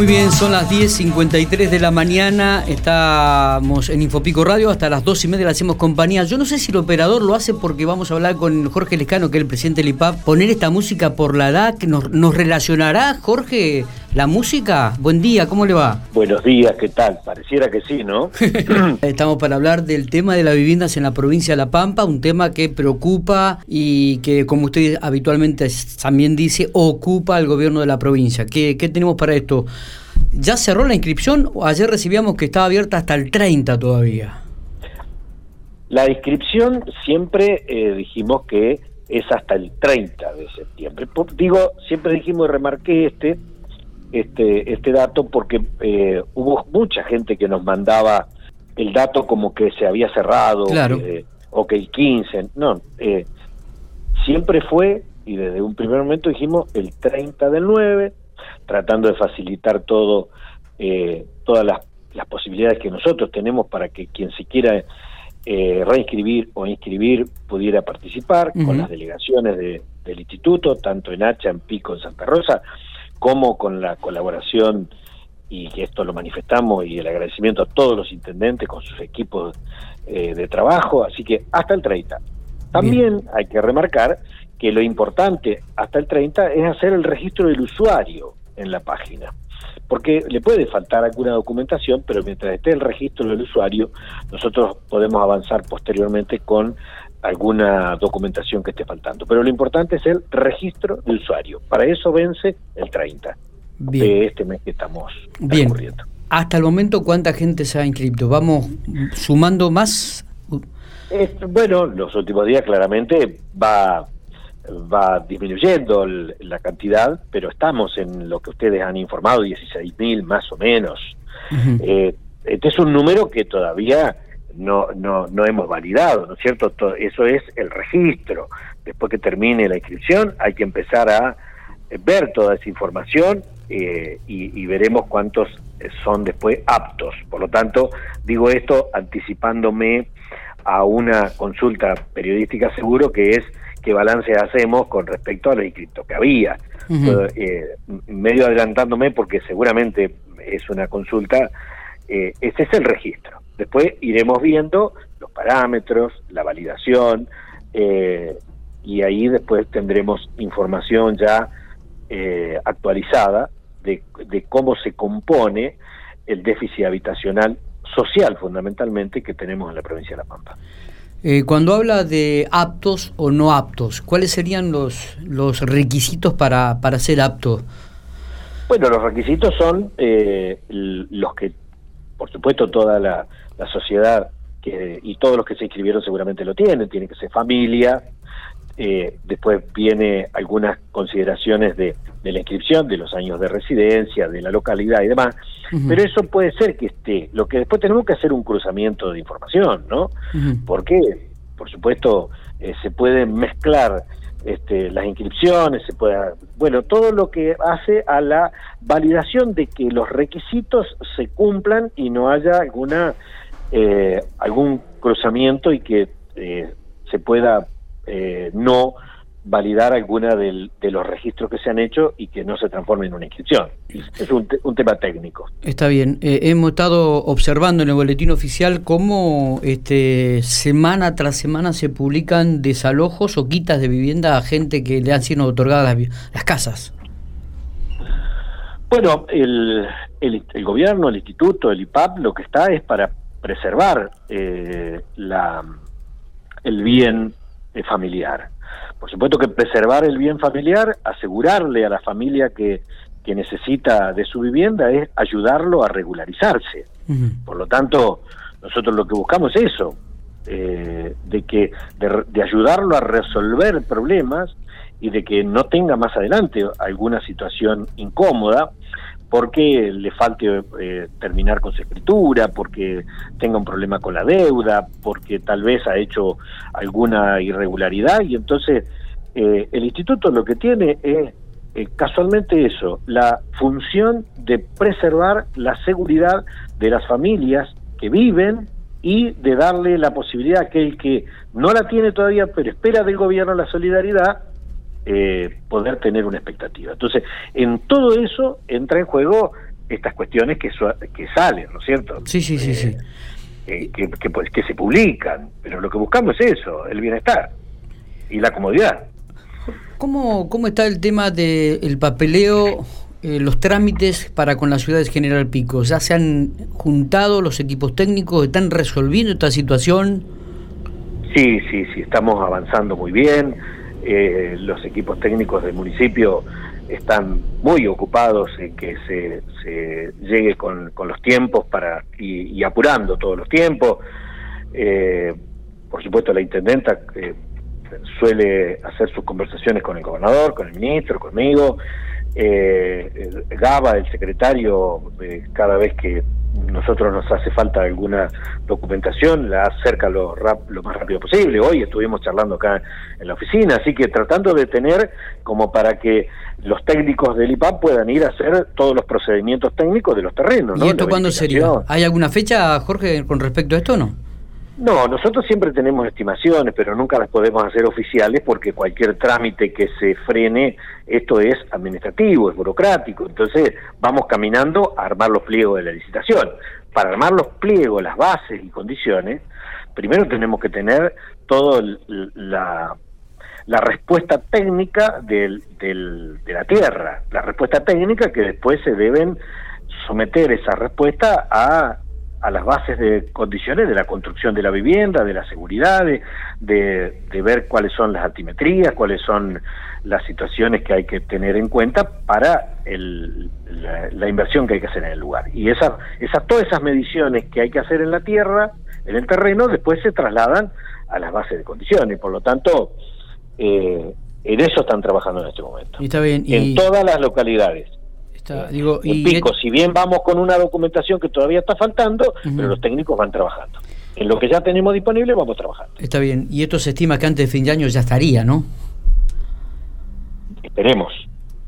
Muy bien, son las 10.53 de la mañana, estamos en Infopico Radio, hasta las 2 y media le hacemos compañía. Yo no sé si el operador lo hace porque vamos a hablar con Jorge Lescano, que es el presidente del IPAP, poner esta música por la edad, que nos, nos relacionará, Jorge, la música. Buen día, ¿cómo le va? Buenos días, ¿qué tal? Pareciera que sí, ¿no? Estamos para hablar del tema de las viviendas en la provincia de La Pampa, un tema que preocupa y que, como usted habitualmente también dice, ocupa al gobierno de la provincia. ¿Qué, qué tenemos para esto? ¿Ya cerró la inscripción? Ayer recibíamos que estaba abierta hasta el 30 todavía. La inscripción siempre eh, dijimos que es hasta el 30 de septiembre. digo, siempre dijimos y remarqué este, este, este dato porque eh, hubo mucha gente que nos mandaba el dato como que se había cerrado eh, o que el 15. No, eh, siempre fue, y desde un primer momento dijimos el 30 del 9, tratando de facilitar todo, eh, todas las, posibilidades que nosotros tenemos para que quien se quiera eh, reinscribir o inscribir pudiera participar con las delegaciones del instituto, tanto en Hacha, en Pico, en Santa Rosa, como con la colaboración y que esto lo manifestamos y el agradecimiento a todos los intendentes con sus equipos eh, de trabajo, así que hasta el 30. También hay que remarcar que lo importante hasta el 30 es hacer el registro del usuario en la página. Porque le puede faltar alguna documentación, pero mientras esté el registro del usuario, nosotros podemos avanzar posteriormente con alguna documentación que esté faltando. Pero lo importante es el registro del usuario. Para eso vence el 30 de este mes que estamos Bien. Hasta el momento, ¿cuánta gente se ha inscrito? ¿Vamos sumando más? bueno, los últimos días claramente va va disminuyendo la cantidad, pero estamos en lo que ustedes han informado, 16.000 más o menos. Eh, este es un número que todavía no, no, no hemos validado, ¿no es cierto? eso es el registro. Después que termine la inscripción hay que empezar a eh, ver toda esa información eh, y, y, veremos cuántos son después aptos. Por lo tanto, digo esto anticipándome a una consulta periodística seguro que es qué balance hacemos con respecto a los inscriptos que había. Eh, medio adelantándome porque seguramente es una consulta, eh, ese es el registro. Después iremos viendo los parámetros, la validación, eh, y ahí después tendremos información ya actualizada de, de cómo se compone el déficit habitacional social fundamentalmente que tenemos en la provincia de La Pampa. Eh, cuando habla de aptos o no aptos, ¿cuáles serían los, los requisitos para, para ser apto? Bueno, los requisitos son eh, los que, por supuesto, toda la, la sociedad que, y todos los que se inscribieron seguramente lo tienen, tiene que ser familia, eh, después viene algunas consideraciones de, de, la inscripción, de los años de residencia, de la localidad y demás, pero eso puede ser que esté. Lo que después tenemos que hacer un cruzamiento de información, ¿no? Porque, por supuesto, eh, se pueden mezclar este, las inscripciones, se puede, bueno, todo lo que hace a la validación de que los requisitos se cumplan y no haya alguna eh, algún cruzamiento y que se pueda eh, no validar alguna de los registros que se han hecho y que no se transforme en una inscripción. Es un, tema técnico. Está bien. Eh, hemos estado observando en el boletín oficial cómo este, semana tras semana se publican desalojos o quitas de vivienda a gente que le han sido otorgadas las, casas. Bueno, el, el, gobierno, el instituto, el IPAP, lo que está es para preservar eh, la, el bien familiar. Por supuesto que preservar el bien familiar, asegurarle a la familia que, que necesita de su vivienda es ayudarlo a regularizarse. Por lo tanto, nosotros lo que buscamos es eso, eh, de que de, ayudarlo a resolver problemas y de que no tenga más adelante alguna situación incómoda porque le falte eh, terminar con su escritura, porque tenga un problema con la deuda, porque tal vez ha hecho alguna irregularidad. Y entonces eh, el instituto lo que tiene es eh, casualmente eso, la función de preservar la seguridad de las familias que viven y de darle la posibilidad a aquel que no la tiene todavía, pero espera del gobierno la solidaridad, eh, poder tener una expectativa. Entonces, en todo eso entra en juego estas cuestiones que, que salen, ¿no es cierto? Sí, sí, sí, sí. Eh, que, que, pues, que se publican, pero lo que buscamos es eso, el bienestar y la comodidad. ¿Cómo, cómo está el tema del papeleo, eh, los trámites para con las ciudades General Pico? ¿Ya se han juntado los equipos técnicos? ¿Están resolviendo esta situación? Sí, sí, sí, estamos avanzando muy bien. Eh, los equipos técnicos del municipio están muy ocupados en que se, llegue con, con, los tiempos para y, apurando todos los tiempos. Eh, por supuesto, la intendenta eh, suele hacer sus conversaciones con el gobernador, con el ministro, conmigo. Eh, Gaba, el secretario, eh, cada vez que nosotros nos hace falta alguna documentación, la acerca lo, lo más rápido posible. Hoy estuvimos charlando acá en la oficina, así que tratando de tener como para que los técnicos del IPAP puedan ir a hacer todos los procedimientos técnicos de los terrenos. ¿Y esto cuándo sería? ¿Hay alguna fecha, Jorge, con respecto a esto o no? No, nosotros siempre tenemos estimaciones, pero nunca las podemos hacer oficiales porque cualquier trámite que se frene, esto es administrativo, es burocrático. Entonces vamos caminando a armar los pliegos de la licitación. Para armar los pliegos, las bases y condiciones, primero tenemos que tener toda la, la respuesta técnica del, del, de la tierra, la respuesta técnica que después se deben someter esa respuesta a a las bases de condiciones de la construcción de la vivienda, de la seguridad, de, de, ver cuáles son las altimetrías, cuáles son las situaciones que hay que tener en cuenta para el, la, inversión que hay que hacer en el lugar. Y esa, esas, todas esas mediciones que hay que hacer en la tierra, en el terreno, después se trasladan a las bases de condiciones. Por lo tanto, eh, en eso están trabajando en este momento. está bien. En todas las localidades digo, y Pico, si bien vamos con una documentación que todavía está faltando, pero los técnicos van trabajando. En lo que ya tenemos disponible vamos trabajando. Está bien. Y esto se estima que antes de fin de año ya estaría, ¿no? Esperemos,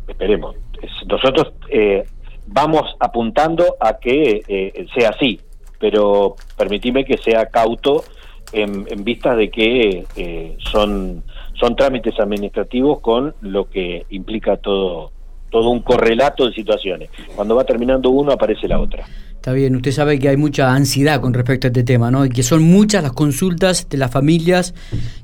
esperemos. Nosotros eh, vamos apuntando a que eh, sea así, pero permitime que sea cauto en, en vista de que eh, son, son trámites administrativos con lo que implica todo todo un correlato de situaciones. Cuando va terminando uno aparece la otra. Está bien, usted sabe que hay mucha ansiedad con respecto a este tema, ¿no? Y que son muchas las consultas de las familias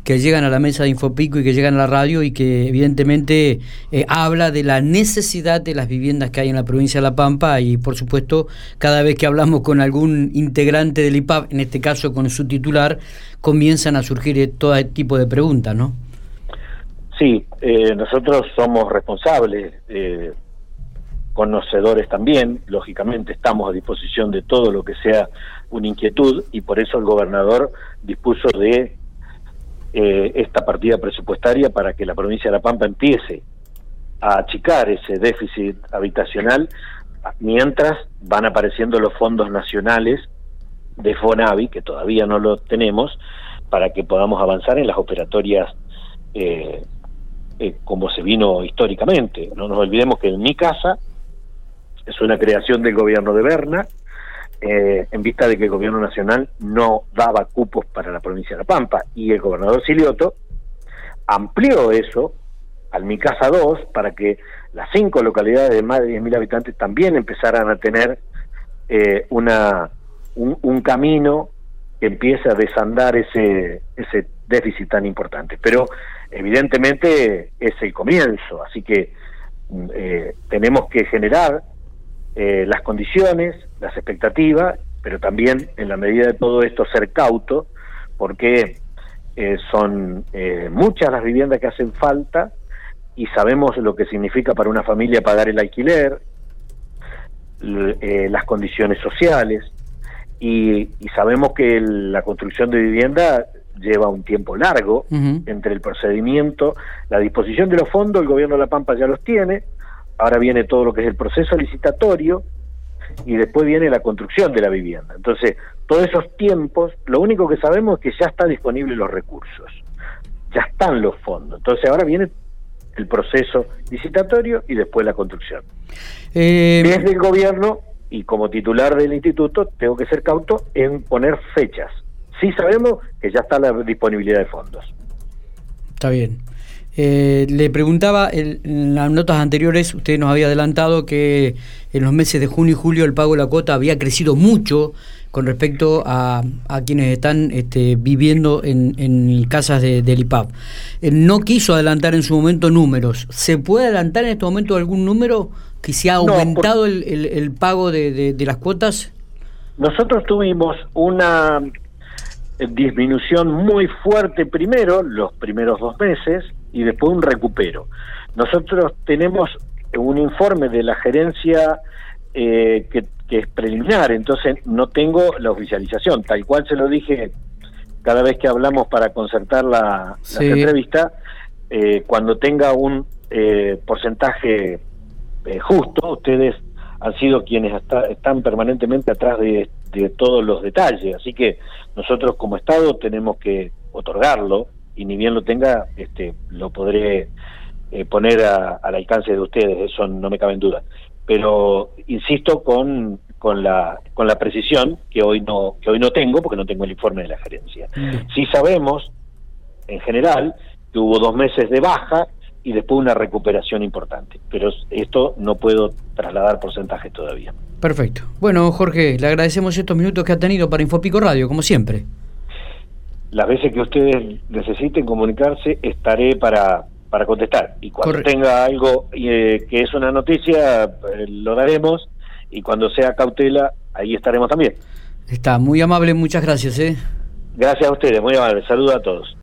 que llegan a la mesa de Infopico y que llegan a la radio y que evidentemente eh, habla de la necesidad de las viviendas que hay en la provincia de La Pampa y por supuesto cada vez que hablamos con algún integrante del IPAP, en este caso con su titular, comienzan a surgir todo tipo de preguntas, ¿no? Sí, eh, nosotros somos responsables, eh, conocedores también, lógicamente estamos a disposición de todo lo que sea una inquietud y por eso el gobernador dispuso de eh, esta partida presupuestaria para que la provincia de La Pampa empiece a achicar ese déficit habitacional mientras van apareciendo los fondos nacionales de FONAVI, que todavía no lo tenemos, para que podamos avanzar en las operatorias eh, eh, como se vino históricamente. No nos olvidemos que en mi casa es una creación del gobierno de Berna, eh, en vista de que el gobierno nacional no daba cupos para la provincia de La Pampa y el gobernador Silioto amplió eso al Mi Casa 2 para que las cinco localidades de más de 10.000 habitantes también empezaran a tener eh, una, un, un, camino que empiece a desandar ese, ese déficit tan importante. Pero evidentemente es el comienzo, así que mm, eh, tenemos que generar eh, las condiciones, las expectativas, pero también en la medida de todo esto ser cauto, porque eh, son muchas las viviendas que hacen falta y sabemos lo que significa para una familia pagar el alquiler, las condiciones sociales, y, y, sabemos que la construcción de vivienda lleva un tiempo largo entre el procedimiento, la disposición de los fondos, el gobierno de La Pampa ya los tiene, ahora viene todo lo que es el proceso licitatorio y después viene la construcción de la vivienda. Entonces, todos esos tiempos, lo único que sabemos es que ya están disponibles los recursos, ya están los fondos. Entonces, ahora viene el proceso licitatorio y después la construcción. Eh... Desde el gobierno y como titular del instituto tengo que ser cauto en poner fechas Sí sabemos que ya está la disponibilidad de fondos. Está bien. Eh, le preguntaba, en las notas anteriores usted nos había adelantado que en los meses de junio y julio el pago de la cuota había crecido mucho con respecto a, quienes están este, viviendo en, casas de, del IPAP. Eh, no quiso adelantar en su momento números. ¿Se puede adelantar en este momento algún número que se ha aumentado el, pago de, las cuotas? Nosotros tuvimos una disminución muy fuerte primero, los primeros dos meses, y después un recupero. Nosotros tenemos un informe de la gerencia eh, que que es preliminar, entonces no tengo la oficialización, tal cual se lo dije cada vez que hablamos para concertar la, entrevista, eh, cuando tenga un eh, porcentaje eh, justo, ustedes han sido quienes están permanentemente atrás de, todos los detalles, así que nosotros como Estado tenemos que otorgarlo y ni bien lo tenga, este, lo podré poner al alcance de ustedes, eso no me cabe en duda. Pero insisto con, con la con la precisión que hoy no que hoy no tengo porque no tengo el informe de la gerencia. Sí sabemos en general que hubo dos meses de baja y después una recuperación importante, pero esto no puedo trasladar porcentajes todavía. Perfecto. Bueno, Jorge, le agradecemos estos minutos que ha tenido para Infopico Radio, como siempre. Las veces que ustedes necesiten comunicarse, estaré para para contestar. Y cuando tenga algo eh, que es una noticia, eh, lo daremos. Y cuando sea cautela, ahí estaremos también. Está muy amable, muchas gracias. ¿eh? Gracias a ustedes, muy amable. Saludos a todos.